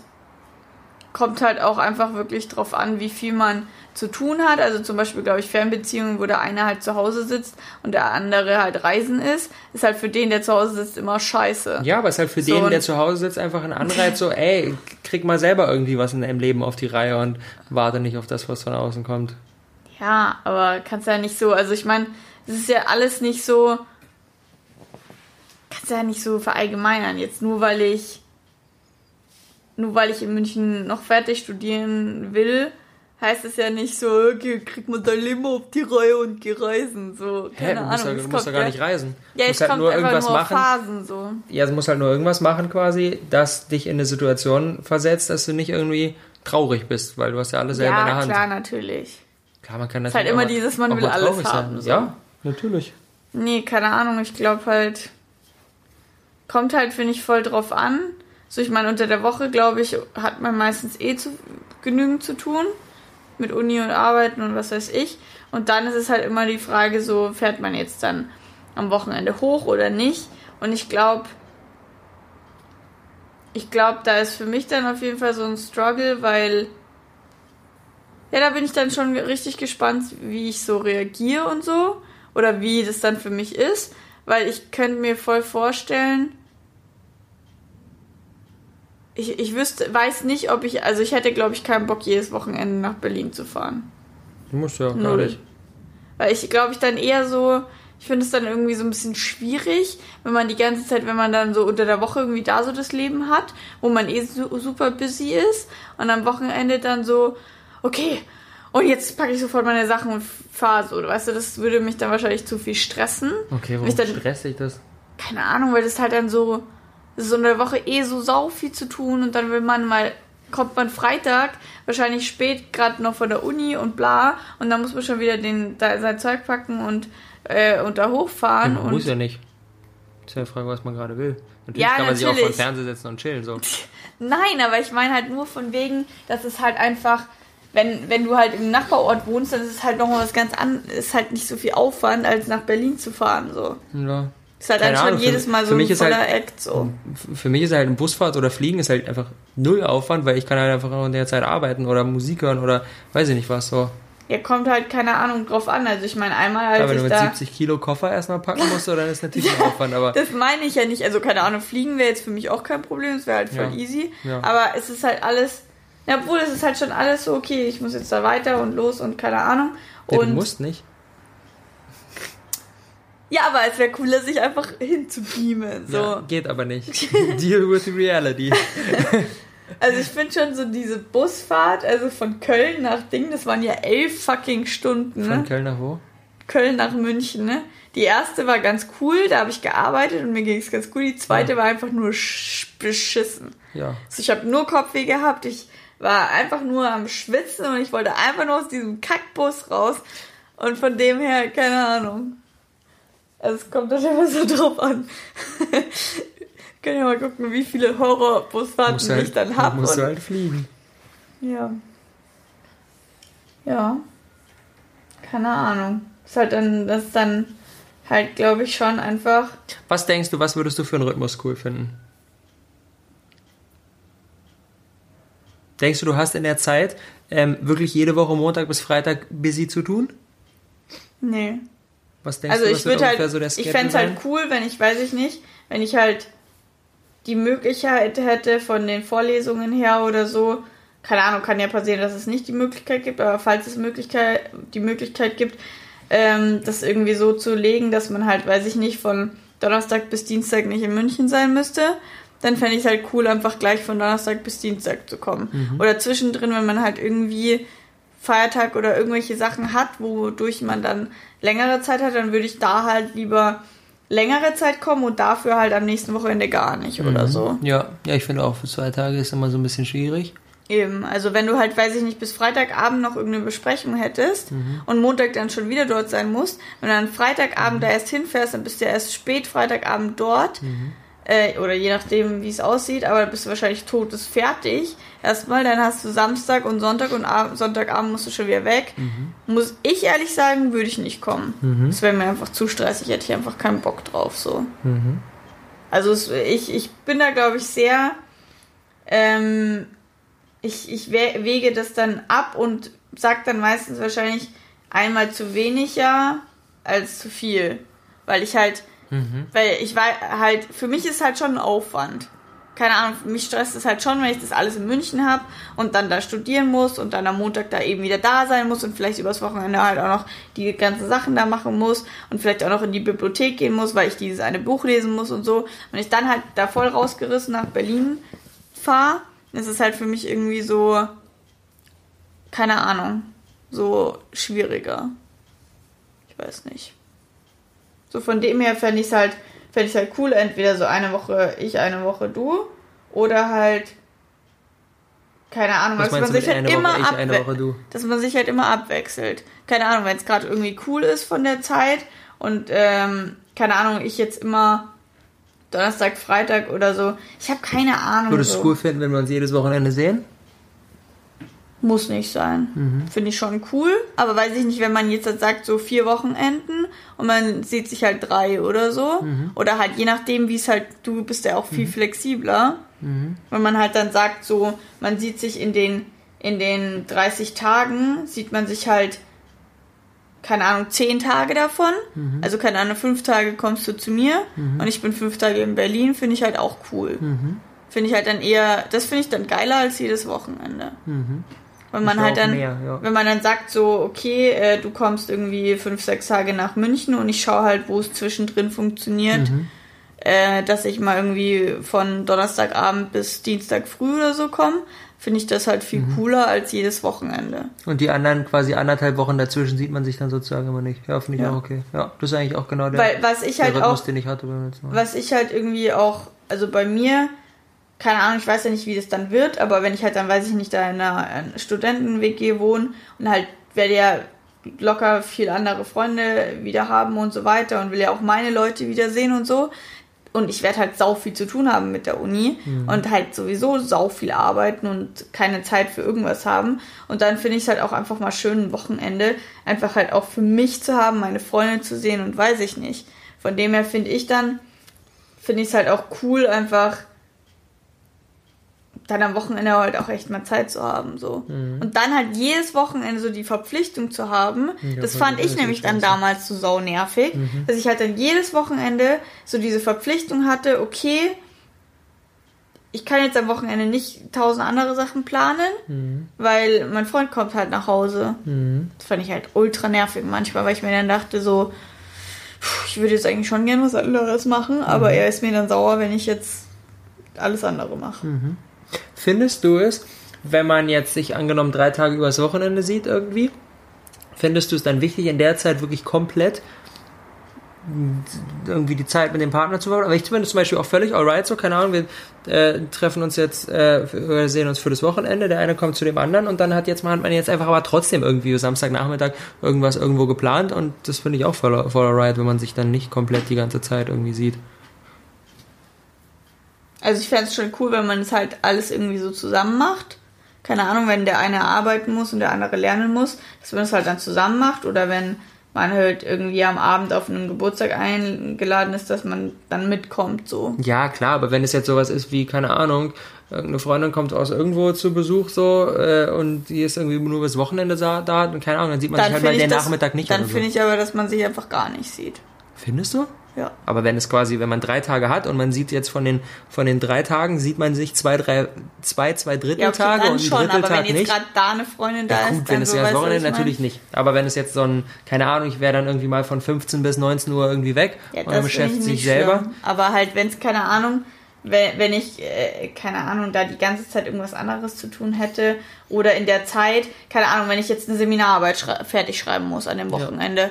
kommt halt auch einfach wirklich drauf an, wie viel man zu tun hat. Also zum Beispiel, glaube ich, Fernbeziehungen, wo der eine halt zu Hause sitzt und der andere halt reisen ist, ist halt für den, der zu Hause sitzt, immer scheiße. Ja, aber es ist halt für So, den, der zu Hause sitzt, einfach ein Anreiz, so, ey, krieg mal selber irgendwie was in deinem Leben auf die Reihe und warte nicht auf das, was von außen kommt. Ja, aber kannst ja nicht so, also ich meine, es ist ja alles nicht so, kannst ja nicht so verallgemeinern. Jetzt nur weil ich, nur weil ich in München noch fertig studieren will, heißt es ja nicht so, okay, krieg mal dein Leben auf die Reihe und geh reisen. So, Hä, keine du musst, Ahnung. ja, es du musst ja gar nicht reisen. Ja, du es musst halt kommt nur einfach irgendwas nur machen. Phasen so. Ja, es muss halt nur irgendwas machen quasi, das dich in eine Situation versetzt, dass du nicht irgendwie traurig bist, weil du hast ja alles selber in der Ja, Hand. klar, natürlich. Klar, man kann Ist halt natürlich immer dieses, man will alles haben, so. Ja, natürlich. Nee, keine Ahnung. Ich glaube halt, kommt halt, finde ich, voll drauf an. So, ich meine, unter der Woche, glaube ich, hat man meistens eh zu, genügend zu tun. Mit Uni und Arbeiten und was weiß ich. Und dann ist es halt immer die Frage, so, fährt man jetzt dann am Wochenende hoch oder nicht? Und ich glaube, ich glaube, da ist für mich dann auf jeden Fall so ein Struggle, weil ja, da bin ich dann schon richtig gespannt, wie ich so reagiere und so. Oder wie das dann für mich ist. Weil ich könnte mir voll vorstellen, ich, ich wüsste, weiß nicht, ob ich, also ich hätte, glaube ich, keinen Bock, jedes Wochenende nach Berlin zu fahren. Du musst ja gar Null. nicht. Weil ich glaube, ich dann eher so, ich finde es dann irgendwie so ein bisschen schwierig, wenn man die ganze Zeit, wenn man dann so unter der Woche irgendwie da so das Leben hat, wo man eh su super busy ist und am Wochenende dann so, okay, und jetzt packe ich sofort meine Sachen und fahre so. Weißt du, das würde mich dann wahrscheinlich zu viel stressen. Okay, warum ich dann- stresst dich das? Keine Ahnung, weil das halt dann so, das ist so eine Woche eh so sau viel zu tun und dann will man mal, kommt man Freitag, wahrscheinlich spät, gerade noch von der Uni und bla, und dann muss man schon wieder den, da, sein Zeug packen und, äh, und da hochfahren man und. muss ja nicht. Ist ja die Frage, was man gerade will. Natürlich Ja, kann man sich auch vor natürlich. den Fernseher setzen und chillen. So. Nein, aber ich meine halt nur von wegen, dass es halt einfach, wenn, wenn du halt im Nachbarort wohnst, dann ist es halt nochmal was ganz anderes, ist halt nicht so viel Aufwand, als nach Berlin zu fahren, so. Ja. Ist halt Keine dann schon Ahnung, jedes Mal so ein halt- voller Act, so. Für mich ist halt ein Busfahrt oder Fliegen ist halt einfach null Aufwand, weil ich kann halt einfach in der Zeit arbeiten oder Musik hören oder weiß ich nicht was so. Ja, kommt halt, keine Ahnung, drauf an. Also ich meine, einmal als Aber wenn ich du mit da... 70 Kilo Koffer erstmal packen musst, dann ist natürlich ein Aufwand, aber Das meine ich ja nicht. Also keine Ahnung, fliegen wäre jetzt für mich auch kein Problem. Es wäre halt voll Ja. easy. Ja. Aber es ist halt alles... Ja, obwohl, es ist halt schon alles so, okay, ich muss jetzt da weiter und los und keine Ahnung. nee, Und du musst nicht. ja, aber es wäre cooler, sich einfach hinzubeamen. So. Ja, geht aber nicht. Deal with reality. Also ich finde schon so diese Busfahrt, also von Köln nach Ding, das waren ja elf fucking Stunden, Von ne? Köln nach wo? Köln nach München, ne? Die erste war ganz cool, da habe ich gearbeitet und mir ging es ganz gut. Die zweite Ja. war einfach nur sch beschissen. Ja. Also ich habe nur Kopfweh gehabt, ich war einfach nur am Schwitzen und ich wollte einfach nur aus diesem Kackbus raus. Und von dem her, keine Ahnung. Also es kommt dann immer so drauf an. Können ja mal gucken, wie viele Horrorbusfahrten Musst ich halt, dann habe. musst du halt fliegen. Ja. Ja. Keine Ahnung. Ist halt dann, das ist dann halt, glaube ich, schon einfach. Was denkst du, was würdest du für einen Rhythmus cool finden? Denkst du, du hast in der Zeit ähm, wirklich jede Woche Montag bis Freitag busy zu tun? Nee. Was denkst Also du, ich was wird würde halt, so der ich Schedule fände es halt cool, wenn ich, weiß ich nicht, wenn ich halt die Möglichkeit hätte von den Vorlesungen her oder so, keine Ahnung, kann ja passieren, dass es nicht die Möglichkeit gibt, aber falls es Möglichkeit, die Möglichkeit gibt, ähm, das irgendwie so zu legen, dass man halt, weiß ich nicht, von Donnerstag bis Dienstag nicht in München sein müsste, dann fände ich es halt cool, einfach gleich von Donnerstag bis Dienstag zu kommen. Mhm. Oder zwischendrin, wenn man halt irgendwie Feiertag oder irgendwelche Sachen hat, wodurch man dann längere Zeit hat, dann würde ich da halt lieber längere Zeit kommen und dafür halt am nächsten Wochenende gar nicht mhm. oder so. Ja, ja, ich finde auch für zwei Tage ist immer so ein bisschen schwierig. Eben, also wenn du halt, weiß ich nicht, bis Freitagabend noch irgendeine Besprechung hättest mhm. und Montag dann schon wieder dort sein musst, wenn du dann Freitagabend mhm. da erst hinfährst, dann bist du ja erst spät Freitagabend dort. Mhm. Äh, oder je nachdem, wie es aussieht, aber bist du wahrscheinlich totes fertig. Erstmal, dann hast du Samstag und Sonntag und Ab Sonntagabend musst du schon wieder weg. Mhm. Muss ich ehrlich sagen, würde ich nicht kommen. Mhm. Das wäre mir einfach zu stressig, hätte ich einfach keinen Bock drauf, so. Mhm. Also es, ich, ich bin da, glaube ich, sehr ähm, ich, ich wege das dann ab und sag dann meistens wahrscheinlich einmal zu wenig ja als zu viel. Weil ich halt, mhm. weil ich war halt, für mich ist halt schon ein Aufwand. Keine Ahnung, mich stresst es halt schon, wenn ich das alles in München habe und dann da studieren muss und dann am Montag da eben wieder da sein muss und vielleicht übers Wochenende halt auch noch die ganzen Sachen da machen muss und vielleicht auch noch in die Bibliothek gehen muss, weil ich dieses eine Buch lesen muss und so. Und ich dann halt da voll rausgerissen nach Berlin fahre es ist halt für mich irgendwie so, keine Ahnung, so schwieriger. Ich weiß nicht. So von dem her fände ich es halt, fände ich halt cool, entweder so eine Woche ich, eine Woche du, oder halt keine Ahnung, dass man sich halt immer ich, dass man sich halt immer abwechselt. Keine Ahnung, wenn es gerade irgendwie cool ist von der Zeit und ähm, keine Ahnung, ich jetzt immer Donnerstag, Freitag oder so. Ich habe keine Ahnung. Würdest du es cool finden, wenn wir uns jedes Wochenende sehen? Muss nicht sein. Mhm. Finde ich schon cool. Aber weiß ich nicht, wenn man jetzt halt sagt, so vier Wochenenden und man sieht sich halt drei oder so. Mhm. Oder halt je nachdem, wie es halt, du bist ja auch viel mhm. flexibler. Mhm. Wenn man halt dann sagt, so, man sieht sich in den, in den 30 Tagen, sieht man sich halt keine Ahnung, zehn Tage davon. Mhm. Also keine Ahnung, fünf Tage kommst du zu mir mhm. und ich bin fünf Tage in Berlin, finde ich halt auch cool. Mhm. Finde ich halt dann eher, das finde ich dann geiler als jedes Wochenende. Mhm. Wenn man halt dann, mehr, ja. wenn man dann sagt so, okay, äh, du kommst irgendwie fünf, sechs Tage nach München und ich schaue halt, wo es zwischendrin funktioniert, mhm. äh, dass ich mal irgendwie von Donnerstagabend bis Dienstag früh oder so komme finde ich das halt viel mhm. cooler als jedes Wochenende. Und die anderen quasi anderthalb Wochen dazwischen sieht man sich dann sozusagen immer nicht. Ja, finde ich ja. auch okay. Ja, das ist eigentlich auch genau der, Weil, was ich halt Rhythmus, auch, den ich hatte beim letzten Mal. Was ich halt irgendwie auch, also bei mir, keine Ahnung, ich weiß ja nicht, wie das dann wird, aber wenn ich halt dann, weiß ich nicht, da in einer Studenten-WG wohne und halt werde ja locker viel andere Freunde wieder haben und so weiter und will ja auch meine Leute wiedersehen und so, und ich werde halt sau viel zu tun haben mit der Uni mhm. und halt sowieso sau viel arbeiten und keine Zeit für irgendwas haben. Und dann finde ich es halt auch einfach mal schön, ein Wochenende einfach halt auch für mich zu haben, meine Freunde zu sehen und weiß ich nicht. Von dem her finde ich dann, finde ich es halt auch cool, einfach dann am Wochenende halt auch echt mal Zeit zu haben, so. Mhm. Und dann halt jedes Wochenende so die Verpflichtung zu haben, ja, das fand ich nämlich dann damals so sau nervig, mhm. dass ich halt dann jedes Wochenende so diese Verpflichtung hatte, okay, ich kann jetzt am Wochenende nicht tausend andere Sachen planen, mhm. weil mein Freund kommt halt nach Hause. Mhm. Das fand ich halt ultra nervig manchmal, weil ich mir dann dachte so, ich würde jetzt eigentlich schon gerne was anderes machen, aber mhm. er ist mir dann sauer, wenn ich jetzt alles andere mache. Mhm. Findest du es, wenn man jetzt sich angenommen drei Tage übers Wochenende sieht irgendwie, findest du es dann wichtig, in der Zeit wirklich komplett irgendwie die Zeit mit dem Partner zu verbringen. Aber ich finde es zum Beispiel auch völlig alright so, keine Ahnung, wir äh, treffen uns jetzt, äh, wir sehen uns für das Wochenende, der eine kommt zu dem anderen und dann hat jetzt man jetzt einfach aber trotzdem irgendwie Samstagnachmittag irgendwas irgendwo geplant und das finde ich auch voll, voll alright, wenn man sich dann nicht komplett die ganze Zeit irgendwie sieht. Also ich fände es schon cool, wenn man es halt alles irgendwie so zusammen macht. Keine Ahnung, wenn der eine arbeiten muss und der andere lernen muss, dass man es halt dann zusammen macht. Oder wenn man halt irgendwie am Abend auf einen Geburtstag eingeladen ist, dass man dann mitkommt, so. Ja, klar, aber wenn es jetzt sowas ist wie, keine Ahnung, irgendeine Freundin kommt aus irgendwo zu Besuch so äh, und die ist irgendwie nur bis Wochenende da, und keine Ahnung, dann sieht man dann sich halt mal den das, Nachmittag nicht. Dann finde so. ich aber, dass man sich einfach gar nicht sieht. Findest du? Ja. Aber wenn es quasi, wenn man drei Tage hat und man sieht jetzt von den, von den drei Tagen, sieht man sich zwei, drei, zwei, zwei Dritteltage dann und schon, aber Dritteltag wenn jetzt nicht. gerade da eine Freundin da Ja, ist, gut, dann wenn es so, ja das Wochenende natürlich nicht. Aber wenn es jetzt so ein, keine Ahnung, ich wäre dann irgendwie mal von 15 bis 19 Uhr irgendwie weg Ja, und dann beschäftigt ich sich selber. schlimm. Aber halt, wenn es, keine Ahnung, wenn, wenn ich, äh, keine Ahnung, da die ganze Zeit irgendwas anderes zu tun hätte oder in der Zeit, keine Ahnung, wenn ich jetzt eine Seminararbeit schrei fertig schreiben muss an dem Wochenende, dann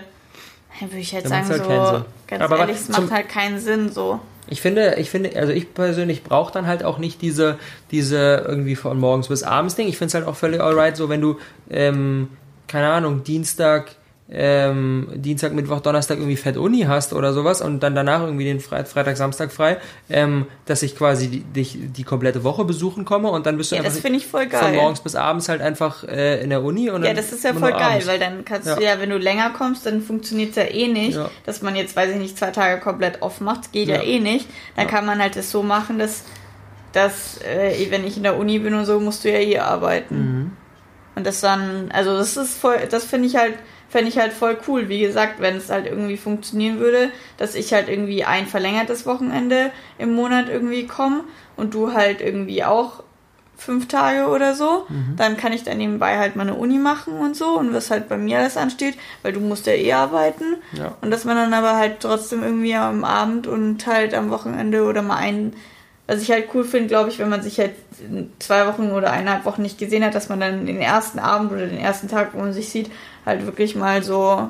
würde ich halt Dann sagen, halt so, ganz Aber ehrlich, es macht halt keinen Sinn, so. Ich finde, ich finde, also ich persönlich brauche dann halt auch nicht diese, diese irgendwie von morgens bis abends Ding. Ich finde es halt auch völlig alright, so wenn du, ähm, keine Ahnung, Dienstag, ähm, Dienstag, Mittwoch, Donnerstag irgendwie Fett Uni hast oder sowas und dann danach irgendwie den Fre Freitag, Samstag frei, ähm, dass ich quasi die, dich die komplette Woche besuchen komme und dann bist du Ja, einfach das finde ich voll von morgens bis abends halt einfach äh, in der Uni und Ja, das ist ja voll geil, abends. weil dann kannst Ja. du ja, wenn du länger kommst, dann funktioniert es ja eh nicht, Ja. dass man jetzt, weiß ich nicht, zwei Tage komplett off macht, geht ja, eh nicht. Dann kann man halt das so machen, dass, dass äh, wenn ich in der Uni bin und so, musst du ja hier arbeiten. Mhm. Und das dann, also das ist voll, das finde ich halt, fände ich halt voll cool. Wie gesagt, wenn es halt irgendwie funktionieren würde, dass ich halt irgendwie ein verlängertes Wochenende im Monat irgendwie komme und du halt irgendwie auch fünf Tage oder so, dann kann ich dann nebenbei halt meine Uni machen und so und was halt bei mir alles ansteht, weil du musst ja eh arbeiten Ja. und dass man dann aber halt trotzdem irgendwie am Abend und halt am Wochenende oder mal ein, was ich halt cool finde, glaube ich, wenn man sich halt zwei Wochen oder eineinhalb Wochen nicht gesehen hat, dass man dann den ersten Abend oder den ersten Tag, wo man sich sieht, halt wirklich mal so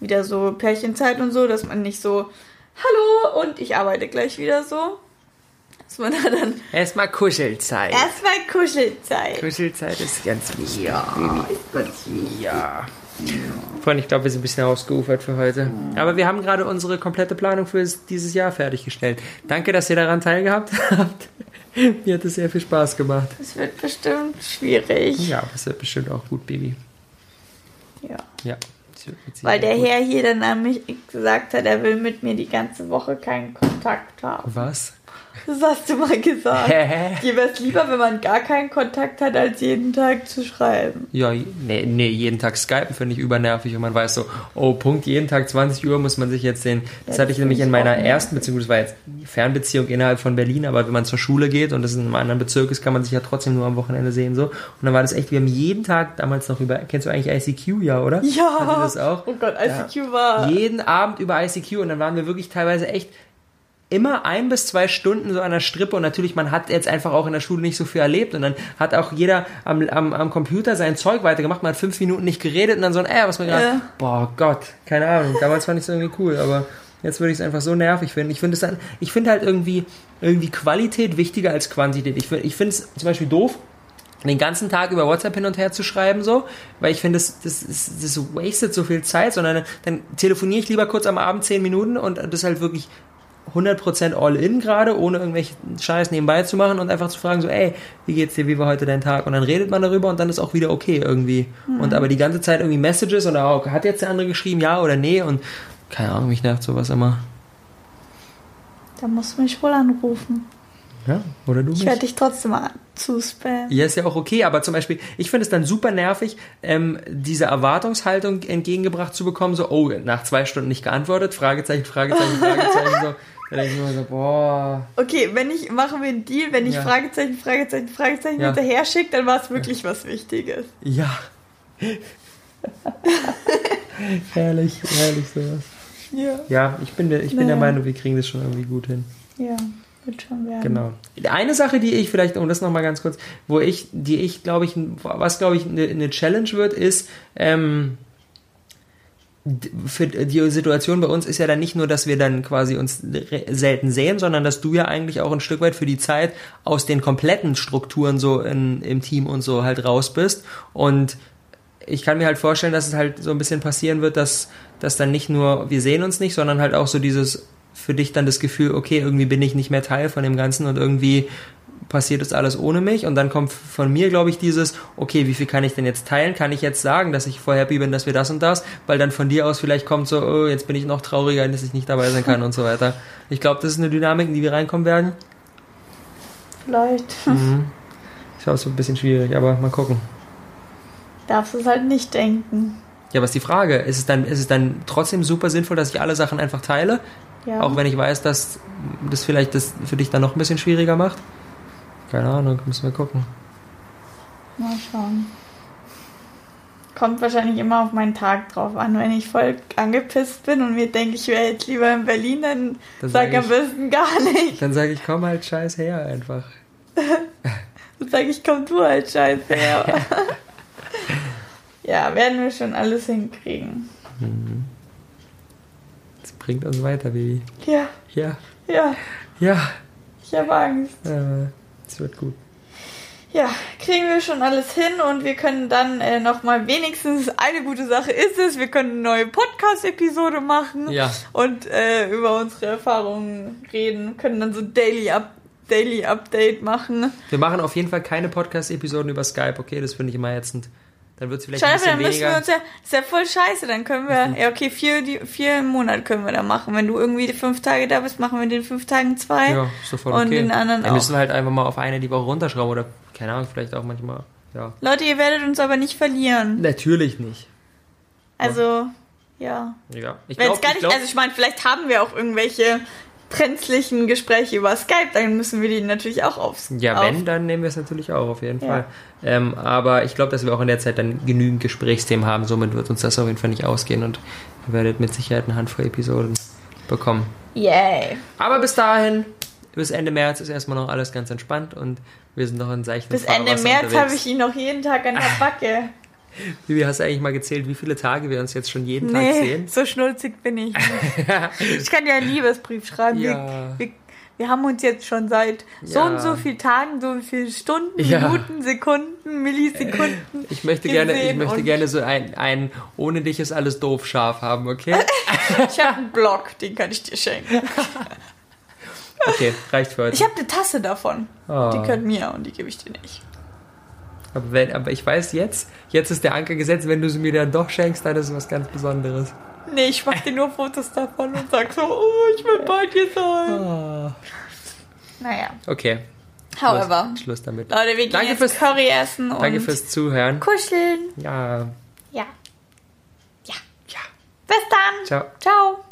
wieder so Pärchenzeit und so, dass man nicht so, hallo und ich arbeite gleich wieder so. Dass man da dann Erstmal Kuschelzeit. erstmal Kuschelzeit. Kuschelzeit ist ganz wichtig. Ja, ja. Freunde, ich glaube, wir sind ein bisschen ausgeufert für heute. Aber wir haben gerade unsere komplette Planung für dieses Jahr fertiggestellt. Danke, dass ihr daran teilgehabt habt. Mir hat es sehr viel Spaß gemacht. Das wird bestimmt schwierig. Ja, das wird bestimmt auch gut, Baby. Ja. Ja. Weil der Herr hier dann an mich gesagt hat, er will mit mir die ganze Woche keinen Kontakt haben. Was? Das hast du mal gesagt. Hä? Dir wäre es lieber, wenn man gar keinen Kontakt hat, als jeden Tag zu schreiben. Ja, nee, nee, jeden Tag Skypen finde ich übernervig und man weiß so, oh, Punkt, jeden Tag 20 Uhr muss man sich jetzt sehen. Das Ja, hatte das ich nämlich in meiner ersten Beziehung, das war jetzt Fernbeziehung innerhalb von Berlin, aber wenn man zur Schule geht und das in einem anderen Bezirk ist, kann man sich ja trotzdem nur am Wochenende sehen, so. Und dann war das echt, wir haben jeden Tag damals noch über, kennst du eigentlich ICQ, ja, oder? Ja. Das auch? Oh Gott, ICQ war. Jeden Abend über ICQ und dann waren wir wirklich teilweise echt immer ein bis zwei Stunden so an der Strippe und natürlich, man hat jetzt einfach auch in der Schule nicht so viel erlebt und dann hat auch jeder am, am, am Computer sein Zeug weitergemacht, man hat fünf Minuten nicht geredet und dann so ein, äh, was man gedacht, Ja. boah Gott, keine Ahnung, damals fand ich es irgendwie cool, aber jetzt würde ich es einfach so nervig finden. Ich finde es dann, ich finde halt irgendwie, irgendwie Qualität wichtiger als Quantität. Ich, ich finde es zum Beispiel doof, den ganzen Tag über WhatsApp hin und her zu schreiben, so, weil ich finde, das, das, ist- das wastet so viel Zeit, sondern dann telefoniere ich lieber kurz am Abend 10 Minuten und das halt wirklich 100% all in gerade, ohne irgendwelchen Scheiß nebenbei zu machen und einfach zu fragen, so, ey, wie geht's dir, wie war heute dein Tag? Und dann redet man darüber und dann ist auch wieder okay irgendwie. Und aber die ganze Zeit irgendwie Messages oder auch, hat jetzt der andere geschrieben, ja oder nee? Und keine Ahnung, mich nervt sowas immer. Da musst du mich wohl anrufen. Ja, oder du Ich werde dich trotzdem zu spammen. Ja, ist ja auch okay, aber zum Beispiel, ich finde es dann super nervig, ähm, diese Erwartungshaltung entgegengebracht zu bekommen, so, oh, nach zwei Stunden nicht geantwortet, Fragezeichen, Fragezeichen, Fragezeichen, so. Da denke ich mir so, boah. Okay, wenn ich, machen wir einen Deal, wenn ich Ja. Fragezeichen, Fragezeichen, Fragezeichen Ja. hinterher schicke, dann war es wirklich was Wichtiges. Ja. herrlich, herrlich sowas. Ja. Ja, ich bin, der, ich bin der. Meinung, wir kriegen das schon irgendwie gut hin. Ja, wird schon werden. Genau. Eine Sache, die ich vielleicht, um das nochmal ganz kurz, wo ich, die ich, glaube ich, was glaube ich eine, eine Challenge wird, ist, ähm, für die Situation bei uns ist ja dann nicht nur, dass wir dann quasi uns selten sehen, sondern dass du ja eigentlich auch ein Stück weit für die Zeit aus den kompletten Strukturen so in, im Team und so halt raus bist. Und ich kann mir halt vorstellen, dass es halt so ein bisschen passieren wird, dass, dass dann nicht nur wir sehen uns nicht, sondern halt auch so dieses für dich dann das Gefühl, okay, irgendwie bin ich nicht mehr Teil von dem Ganzen und irgendwie passiert das alles ohne mich und dann kommt von mir, glaube ich, dieses, okay, wie viel kann ich denn jetzt teilen? Kann ich jetzt sagen, dass ich voll happy bin, dass wir das und das? Weil dann von dir aus vielleicht kommt so, oh, jetzt bin ich noch trauriger, dass ich nicht dabei sein kann und so weiter. Ich glaube, das ist eine Dynamik, in die wir reinkommen werden. Vielleicht Ich glaube, es wird ein bisschen schwierig, aber mal gucken. darfst es halt nicht denken. Ja, was ist die Frage? Ist es, dann, ist es dann trotzdem super sinnvoll, dass ich alle Sachen einfach teile? Ja. Auch wenn ich weiß, dass das vielleicht das für dich dann noch ein bisschen schwieriger macht? Keine Ahnung, müssen wir gucken. Mal schauen. Kommt wahrscheinlich immer auf meinen Tag drauf an. Wenn ich voll angepisst bin und mir denke, ich wäre jetzt lieber in Berlin, dann, Dann sag sag am ich- besten gar nicht. Dann sage ich, komm halt scheiß her einfach. Dann sag ich, komm du halt scheiße her. ja, werden wir schon alles hinkriegen. Das bringt uns weiter, Baby. Ja, Ja, ja, ja, ich habe Angst. äh, es wird gut. Ja, kriegen wir schon alles hin und wir können dann äh, nochmal wenigstens eine gute Sache ist es, wir können eine neue Podcast-Episode machen Ja. und äh, über unsere Erfahrungen reden, können dann so Daily, Up Daily Update machen. Wir machen auf jeden Fall keine Podcast-Episoden über Skype, okay? Das finde ich immer ätzend. Dann wird es vielleicht Scheiße, ein dann bisschen müssen wir weniger. uns ja, ist ja voll scheiße, dann können wir, ja okay, vier, die, vier im Monat können wir da machen. Wenn du irgendwie fünf Tage da bist, machen wir den fünf Tagen zwei. Ja, ist doch voll Und okay. den anderen Dann auch. müssen wir halt einfach mal auf eine die Woche runterschrauben oder, keine Ahnung, vielleicht auch manchmal, ja. Leute, ihr werdet uns aber nicht verlieren. Natürlich nicht. Also, ja. Ja. Ich glaube, glaub, also ich meine, vielleicht haben wir auch irgendwelche brenzlichen Gespräche über Skype, dann müssen wir die natürlich auch aufs. ja, auf. wenn, dann nehmen wir es natürlich auch, auf jeden Ja. Fall. Ähm, aber ich glaube, dass wir auch in der Zeit dann genügend Gesprächsthemen haben, somit wird uns das auf jeden Fall nicht ausgehen und ihr werdet mit Sicherheit eine Handvoll Episoden bekommen. Yay. Aber bis dahin, bis Ende März ist erstmal noch alles ganz entspannt und wir sind noch in seichten Bis Ende März habe ich ihn noch jeden Tag an der Backe. Bibi, hast du eigentlich mal gezählt, wie viele Tage wir uns jetzt schon jeden Tag Nee, sehen? so schnulzig bin ich. Ich kann dir einen Liebesbrief schreiben. Ja. Wir, wir, wir haben uns jetzt schon seit so Ja. und so viel Tagen, so viele Stunden, Ja. Minuten, Sekunden, Millisekunden. Ich möchte gerne, ich möchte und- gerne so ein, ein ohne dich ist alles doof scharf haben, okay? Ich habe einen Blog, den kann ich dir schenken. Okay, reicht für heute. Ich habe eine Tasse davon. Oh. Die gehört mir und die gebe ich dir nicht. Aber, wenn, aber ich weiß jetzt, jetzt ist der Anker gesetzt, wenn du sie mir dann doch schenkst, dann ist es was ganz Besonderes. Nee, ich mache dir nur Fotos davon und sag so, oh, ich will bei dir sein. Oh. Naja, Okay, however. Schluss, Schluss damit. Leute, wir gehen Danke jetzt fürs- Curry essen und Danke fürs Zuhören. kuscheln. Ja, Ja. Ja. ja. Bis dann. Ciao. Ciao.